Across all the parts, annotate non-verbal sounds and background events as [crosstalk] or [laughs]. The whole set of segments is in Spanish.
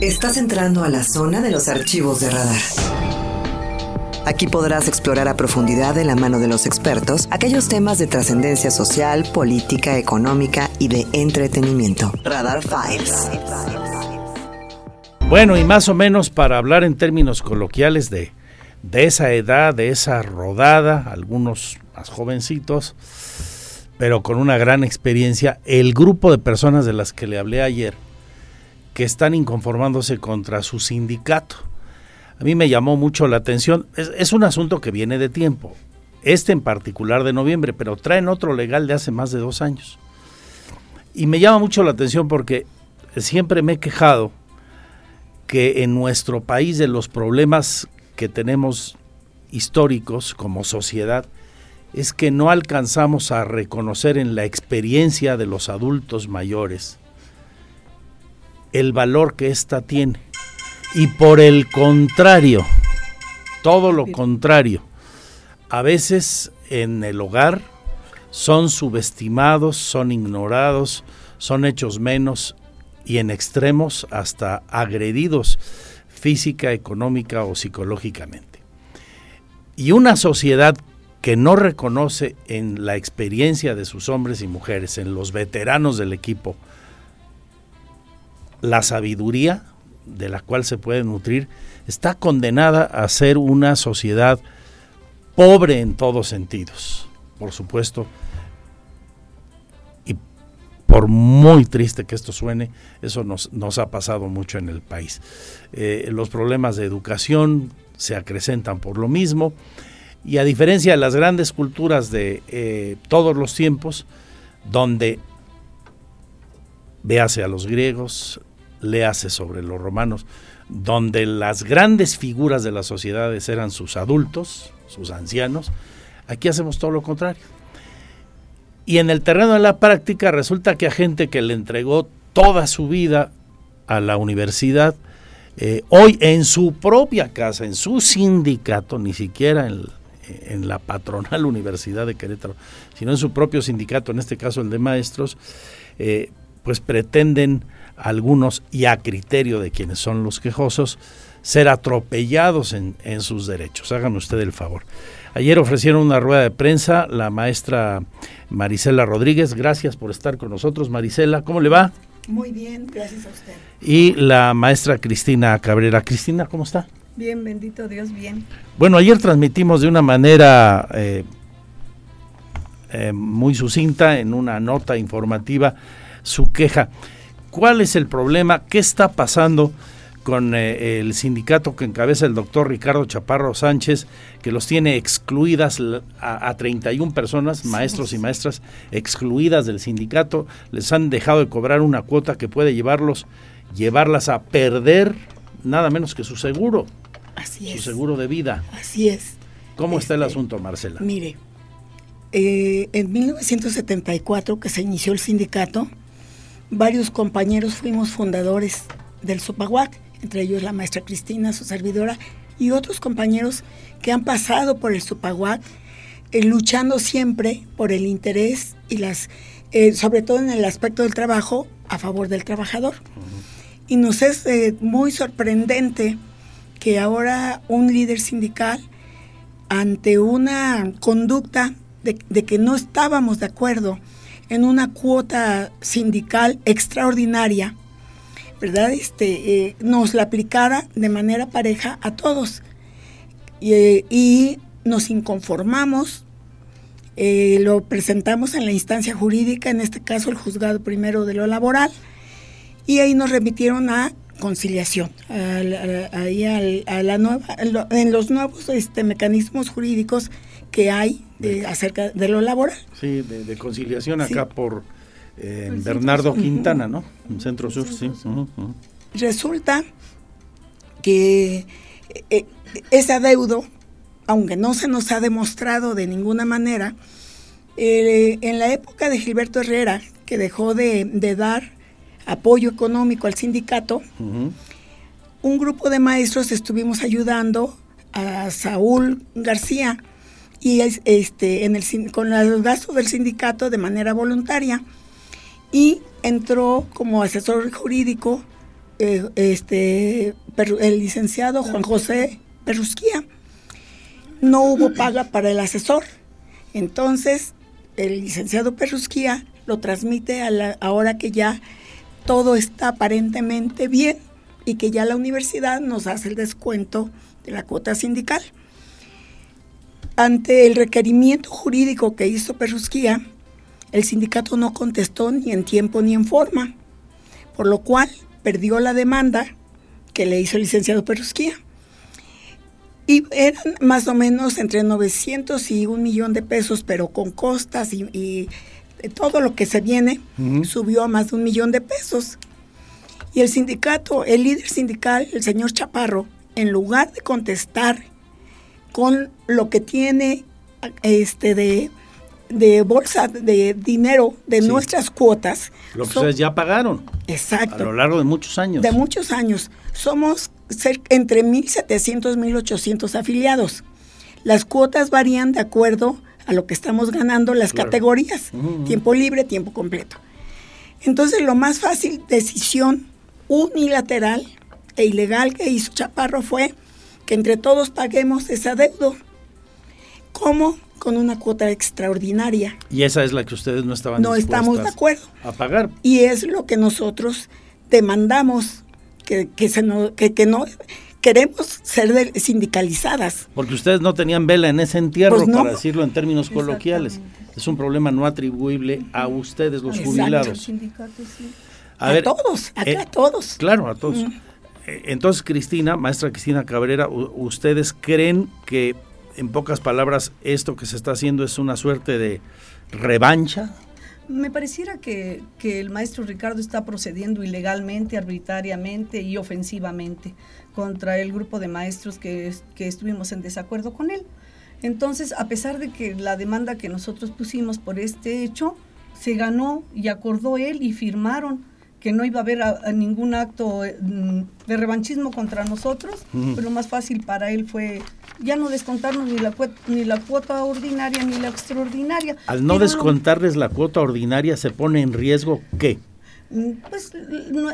Estás entrando a la zona de los archivos de radar. Aquí podrás explorar a profundidad de la mano de los expertos aquellos temas de trascendencia social, política, económica y de entretenimiento. Radar Files. Bueno, y más o menos para hablar en términos coloquiales de, de esa edad, de esa rodada, algunos más jovencitos, pero con una gran experiencia, el grupo de personas de las que le hablé ayer, que están inconformándose contra su sindicato. A mí me llamó mucho la atención, es, un asunto que viene de tiempo, este en particular de noviembre, pero traen otro legal de hace más de dos años. Y me llama mucho la atención porque siempre me he quejado que en nuestro país de los problemas que tenemos históricos como sociedad, es que no alcanzamos a reconocer en la experiencia de los adultos mayores el valor que ésta tiene. Y por el contrario, todo lo contrario, a veces en el hogar son subestimados, son ignorados, son hechos menos y en extremos hasta agredidos física, económica o psicológicamente. Y una sociedad que no reconoce en la experiencia de sus hombres y mujeres, en los veteranos del equipo, la sabiduría de la cual se puede nutrir, está condenada a ser una sociedad pobre en todos sentidos, por supuesto. Y por muy triste que esto suene, eso nos, ha pasado mucho en el país. Eh, los problemas de educación se acrecentan por lo mismo y a diferencia de las grandes culturas de eh, todos los tiempos, donde véase a los griegos, léase sobre los romanos, donde las grandes figuras de las sociedades eran sus adultos, sus ancianos, aquí hacemos todo lo contrario. Y en el terreno de la práctica resulta que a gente que le entregó toda su vida a la universidad, eh, hoy en su propia casa, en su sindicato, ni siquiera en, en la patronal [laughs] Universidad de Querétaro, sino en su propio sindicato, en este caso el de maestros, eh, pues pretenden algunos, y a criterio de quienes son los quejosos, ser atropellados en, en sus derechos. Hagan usted el favor. Ayer ofrecieron una rueda de prensa la maestra Marisela Rodríguez. Gracias por estar con nosotros, Marisela. ¿Cómo le va? Muy bien, gracias a usted. Y la maestra Cristina Cabrera. Cristina, ¿cómo está? Bien, bendito Dios, bien. Bueno, ayer transmitimos de una manera eh, eh, muy sucinta, en una nota informativa, su queja. ¿Cuál es el problema? ¿Qué está pasando con eh, el sindicato que encabeza el doctor Ricardo Chaparro Sánchez, que los tiene excluidas a, a 31 personas, maestros y maestras, excluidas del sindicato? Les han dejado de cobrar una cuota que puede llevarlos, llevarlas a perder nada menos que su seguro. Así su es. seguro de vida. Así es. ¿Cómo está el Este, asunto, Marcela? Mire, eh, en 1974 que se inició el sindicato, varios compañeros fuimos fundadores del Supaguac, entre ellos la maestra Cristina, su servidora, y otros compañeros que han pasado por el Supaguac, eh, luchando siempre por el interés y las, eh, sobre todo en el aspecto del trabajo, a favor del trabajador. Y nos es eh, muy sorprendente que ahora un líder sindical, ante una conducta de que no estábamos de acuerdo en una cuota sindical extraordinaria, ¿verdad? Este, eh, nos la aplicara de manera pareja a todos. Y, eh, nos inconformamos, eh, lo presentamos en la instancia jurídica, en este caso el juzgado primero de lo laboral, y ahí nos remitieron a conciliación, a, a- a la nueva, en los nuevos este, mecanismos jurídicos que hay de- acerca de lo laboral. Sí, de, de conciliación Sí. acá por eh, Bernardo Quintana, ¿no? En Centro Sur, sí. Resulta que eh, ese adeudo, aunque no se nos ha demostrado de ninguna manera, eh, en la época de Gilberto Herrera, que dejó de, de dar apoyo económico al sindicato, un grupo de maestros estuvimos ayudando a Saúl García y es- este en el con los gastos del sindicato de manera voluntaria y entró como asesor jurídico eh, este, el licenciado Juan José Perrusquía. No hubo paga para el asesor. Entonces, el licenciado Perrusquía lo transmite a la, ahora que ya todo está aparentemente bien y que ya la universidad nos hace el descuento de la cuota sindical. Ante el requerimiento jurídico que hizo Perrusquía, el sindicato no contestó ni en tiempo ni en forma, por lo cual perdió la demanda que le hizo el licenciado Perrusquía. Y eran más o menos entre 900 y un millón de pesos, pero con costas y, todo lo que se viene, subió a más de un millón de pesos. Y el sindicato, el líder sindical, el señor Chaparro, en lugar de contestar con lo que tiene este de, de bolsa de dinero de nuestras cuotas. Lo que ustedes ya pagaron. Exacto. A lo largo de muchos años. De muchos años. Somos entre 1.700 y 1.800 afiliados. Las cuotas varían de acuerdo a lo que estamos ganando las categorías. Tiempo libre, tiempo completo. Entonces, lo más fácil, decisión unilateral e ilegal que hizo Chaparro fue que entre todos paguemos ese adeudo. ¿Cómo? Con una cuota extraordinaria. Y esa es la que ustedes no estaban No estamos de acuerdo. A pagar. Y es lo que nosotros demandamos, que, que, se no, que, que no queremos ser sindicalizadas. Porque ustedes no tenían vela en ese entierro, pues para decirlo en términos coloquiales. Es un problema no atribuible a ustedes, los jubilados. A, todos, a, eh, todos. Claro, a todos. Mm. Eh, entonces, Cristina, maestra Cristina Cabrera, ¿ustedes creen que, en pocas palabras, esto que se está haciendo es una suerte de revancha? Me pareciera que, el maestro Ricardo está procediendo ilegalmente, arbitrariamente y ofensivamente contra el grupo de maestros que, que estuvimos en desacuerdo con él. Entonces, a pesar de que la demanda que nosotros pusimos por este hecho se ganó y acordó él y firmaron que no iba a haber ningún acto eh, mm, de revanchismo contra nosotros, pero lo más fácil para él fue ya no descontarnos ni la, ni la cuota ordinaria ni la extraordinaria. Al no descontarles la cuota ordinaria, ¿se pone en riesgo qué? Mm, pues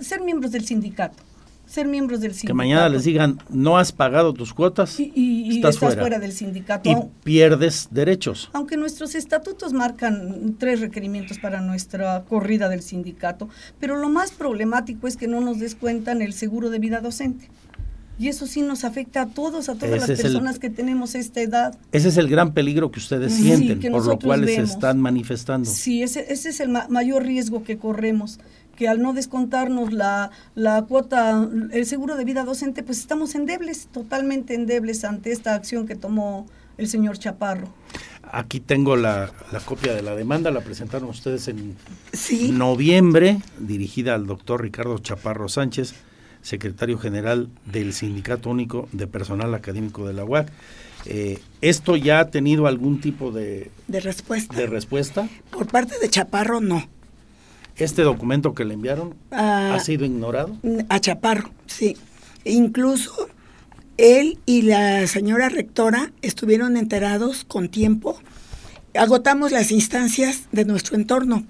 ser miembros del sindicato ser miembros del sindicato. Que mañana les digan, no has pagado tus cuotas, y, estás, fuera. del sindicato. Y pierdes derechos. Aunque nuestros estatutos marcan tres requerimientos para nuestra corrida del sindicato, pero lo más problemático es que no nos descuentan el seguro de vida docente. Y eso sí nos afecta a todos, a todas las personas que tenemos esta edad. Ese es el gran peligro que ustedes sienten, por lo cual se están manifestando. Sí, ese, ese es el mayor riesgo que corremos que al no descontarnos la, la cuota, el seguro de vida docente, pues estamos endebles, totalmente endebles ante esta acción que tomó el señor Chaparro. Aquí tengo la, copia de la demanda, la presentaron ustedes en noviembre, dirigida al doctor Ricardo Chaparro Sánchez, secretario general del Sindicato Único de Personal Académico de la UAC. Eh, ¿Esto ya ha tenido algún tipo de, de respuesta? De respuesta? Por parte de Chaparro, no. ¿Este documento que le enviaron ha sido ignorado? A Chaparro, sí. Incluso él y la señora rectora estuvieron enterados con tiempo. Agotamos las instancias de nuestro entorno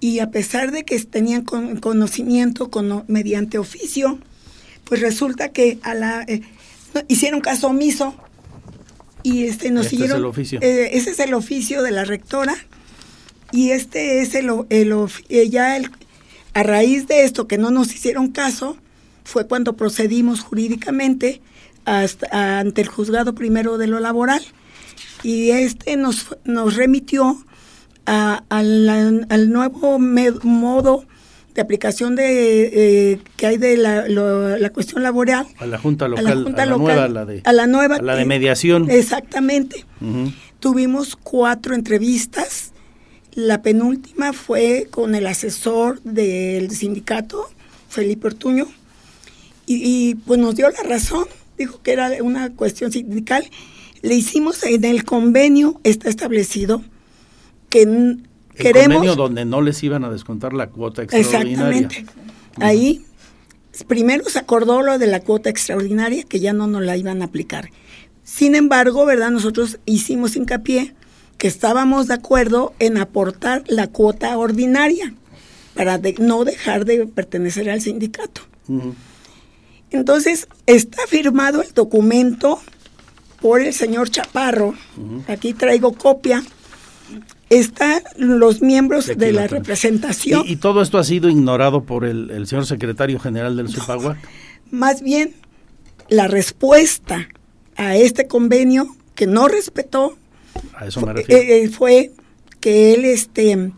y a pesar de que tenían conocimiento con, mediante oficio, pues resulta que a la eh, hicieron caso omiso y este nos este siguieron. Es el oficio. Eh, ese es el oficio de la rectora y este es el, el, eh, ya el, a raíz de esto que no nos hicieron caso, fue cuando procedimos jurídicamente hasta, ante el juzgado primero de lo laboral. Y este nos, nos remitió al nuevo modo de aplicación de eh, que hay de la, la, cuestión laboral. A la junta local a la, junta nueva la de a la nueva la de mediación. Exactamente. Tuvimos cuatro entrevistas la penúltima fue con el asesor del sindicato, Felipe Ortuño, y, pues nos dio la razón, dijo que era una cuestión sindical. Le hicimos en el convenio, está establecido que el queremos... convenio donde no les iban a descontar la cuota extraordinaria. Exactamente. Ahí primero se acordó lo de la cuota extraordinaria, que ya no nos la iban a aplicar. Sin embargo, ¿verdad? Nosotros hicimos hincapié que estábamos de acuerdo en aportar la cuota ordinaria para no dejar de pertenecer al sindicato. Entonces, está firmado el documento por el señor Chaparro. Aquí traigo copia. Están los miembros de, la, representación. ¿Y, todo esto ha sido ignorado por el, señor secretario general del Supaguac? Más bien, la respuesta a este convenio que no respetó eh, eh, fue que él este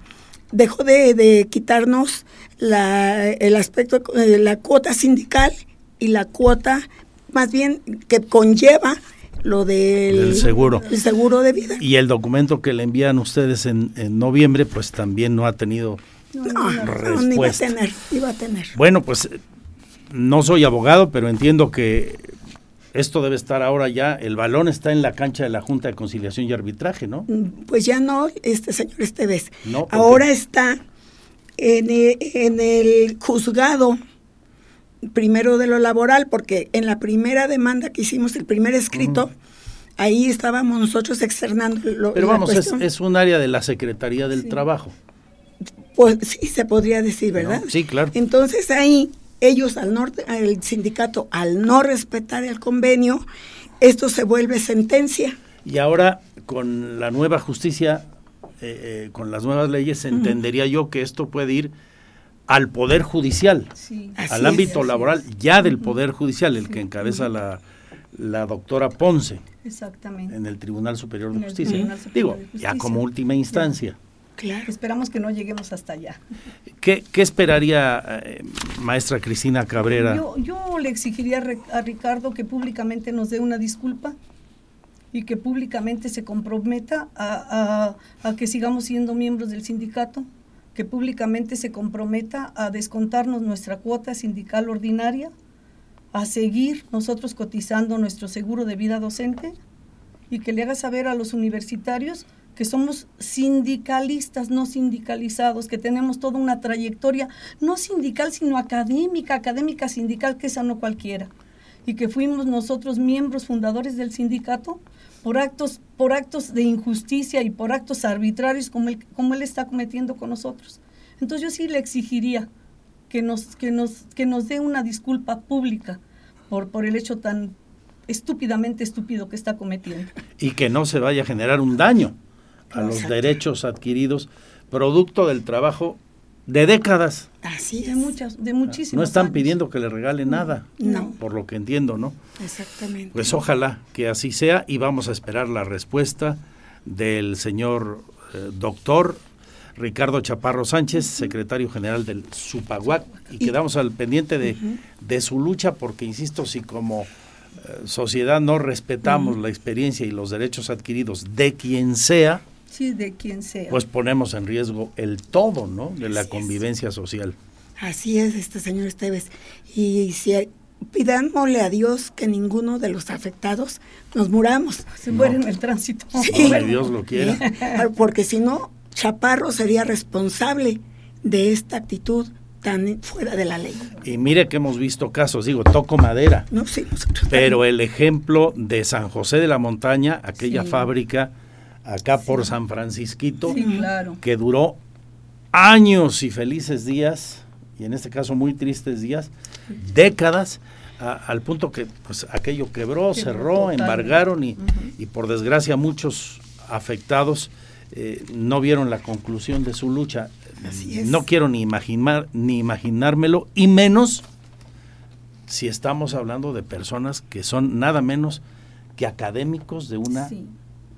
dejó de, quitarnos la, el aspecto de la cuota sindical y la cuota más bien que conlleva lo del, seguro. El seguro de vida. Y el documento que le envían ustedes en, noviembre, pues también no ha tenido respuesta. No, iba a tener. Bueno, pues no soy abogado, pero entiendo que esto debe estar ahora ya, el balón está en la cancha de la Junta de Conciliación y Arbitraje, ¿no? Mm, pues ya no, este señor Esteves. No, ahora está en el, en el juzgado primero de lo laboral, porque en la primera demanda que hicimos, el primer escrito, ahí estábamos nosotros externando lo Pero vamos, es, un área de la Secretaría del Trabajo. Pues sí, se podría decir, ¿verdad? sí, claro. Entonces ahí ellos al norte, el sindicato al no respetar el convenio, esto se vuelve sentencia. Y ahora con la nueva justicia, eh, eh, con las nuevas leyes, entendería yo que esto puede ir al Poder Judicial, al ámbito laboral ya del Poder Judicial, el que encabeza la, la doctora Ponce. Exactamente. En el Tribunal Superior de Justicia. Digo, ya como última instancia. Claro. Esperamos que no lleguemos hasta allá. ¿Qué, esperaría, eh, maestra Cristina Cabrera? Yo, le exigiría a Ricardo que públicamente nos dé una disculpa y que públicamente se comprometa a, a que sigamos siendo miembros del sindicato que públicamente se comprometa a descontarnos nuestra cuota sindical ordinaria, a seguir nosotros cotizando nuestro seguro de vida docente y que le haga saber a los universitarios que somos sindicalistas, no sindicalizados, que tenemos toda una trayectoria, no sindical, sino académica, académica sindical, que esa no cualquiera, y que fuimos nosotros miembros fundadores del sindicato por actos, por actos de injusticia y por actos arbitrarios como él, como él está cometiendo con nosotros. Entonces yo sí le exigiría que nos, que nos, que nos dé una disculpa pública por, por el hecho tan estúpidamente estúpido que está cometiendo. Y que no se vaya a generar un daño a los derechos adquiridos producto del trabajo de décadas. Así De muchas, de muchísimas. No están pidiendo que le regale nada. No. Por lo que entiendo, ¿no? Exactamente. Pues ojalá que así sea y vamos a esperar la respuesta del señor eh, doctor Ricardo Chaparro Sánchez, secretario general del SUPAGUAC, y, quedamos al pendiente de, de, su lucha porque, insisto, si como eh, sociedad no respetamos la experiencia y los derechos adquiridos de quien sea, de quien sea. Pues ponemos en riesgo el todo, ¿no? De la convivencia social. Así es, este señor Esteves. Y si pidámosle a Dios que ninguno de los afectados nos muramos. Se muere en el tránsito. Sí. Dios lo quiera. Porque si no, Chaparro sería responsable de esta actitud tan fuera de la ley. Y mire que hemos visto casos, digo, toco madera. No, sí, pero el ejemplo de San José de la Montaña, aquella fábrica acá por San Francisquito, que duró años y felices días, y en este caso muy tristes días, décadas, al punto que pues aquello quebró, cerró, embargaron y, y, por desgracia muchos afectados eh, no vieron la conclusión de su lucha. No quiero ni imaginar ni imaginármelo y menos si estamos hablando de personas que son nada menos que académicos de una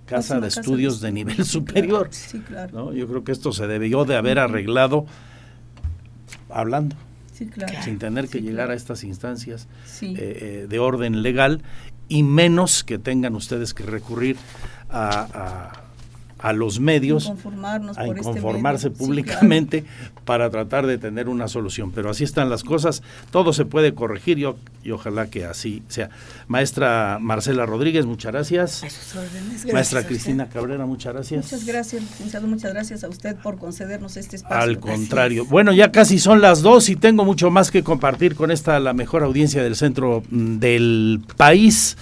casa de estudios de, nivel superior. Sí, claro. Yo creo que esto se debió de haber arreglado hablando. Sí, claro. sin tener que llegar a estas instancias eh, eh, de orden legal y menos que tengan ustedes que recurrir a a los medios a este conformarse públicamente para tratar de tener una solución. Pero así están las cosas, todo se puede corregir y, ojalá que así sea. Maestra Marcela Rodríguez, muchas gracias. Maestra Cristina Cabrera, muchas gracias. Muchas gracias, licenciado, muchas gracias a usted por concedernos este espacio. Al contrario. Bueno, ya casi son las dos y tengo mucho más que compartir con esta, la mejor audiencia del centro mm, del país.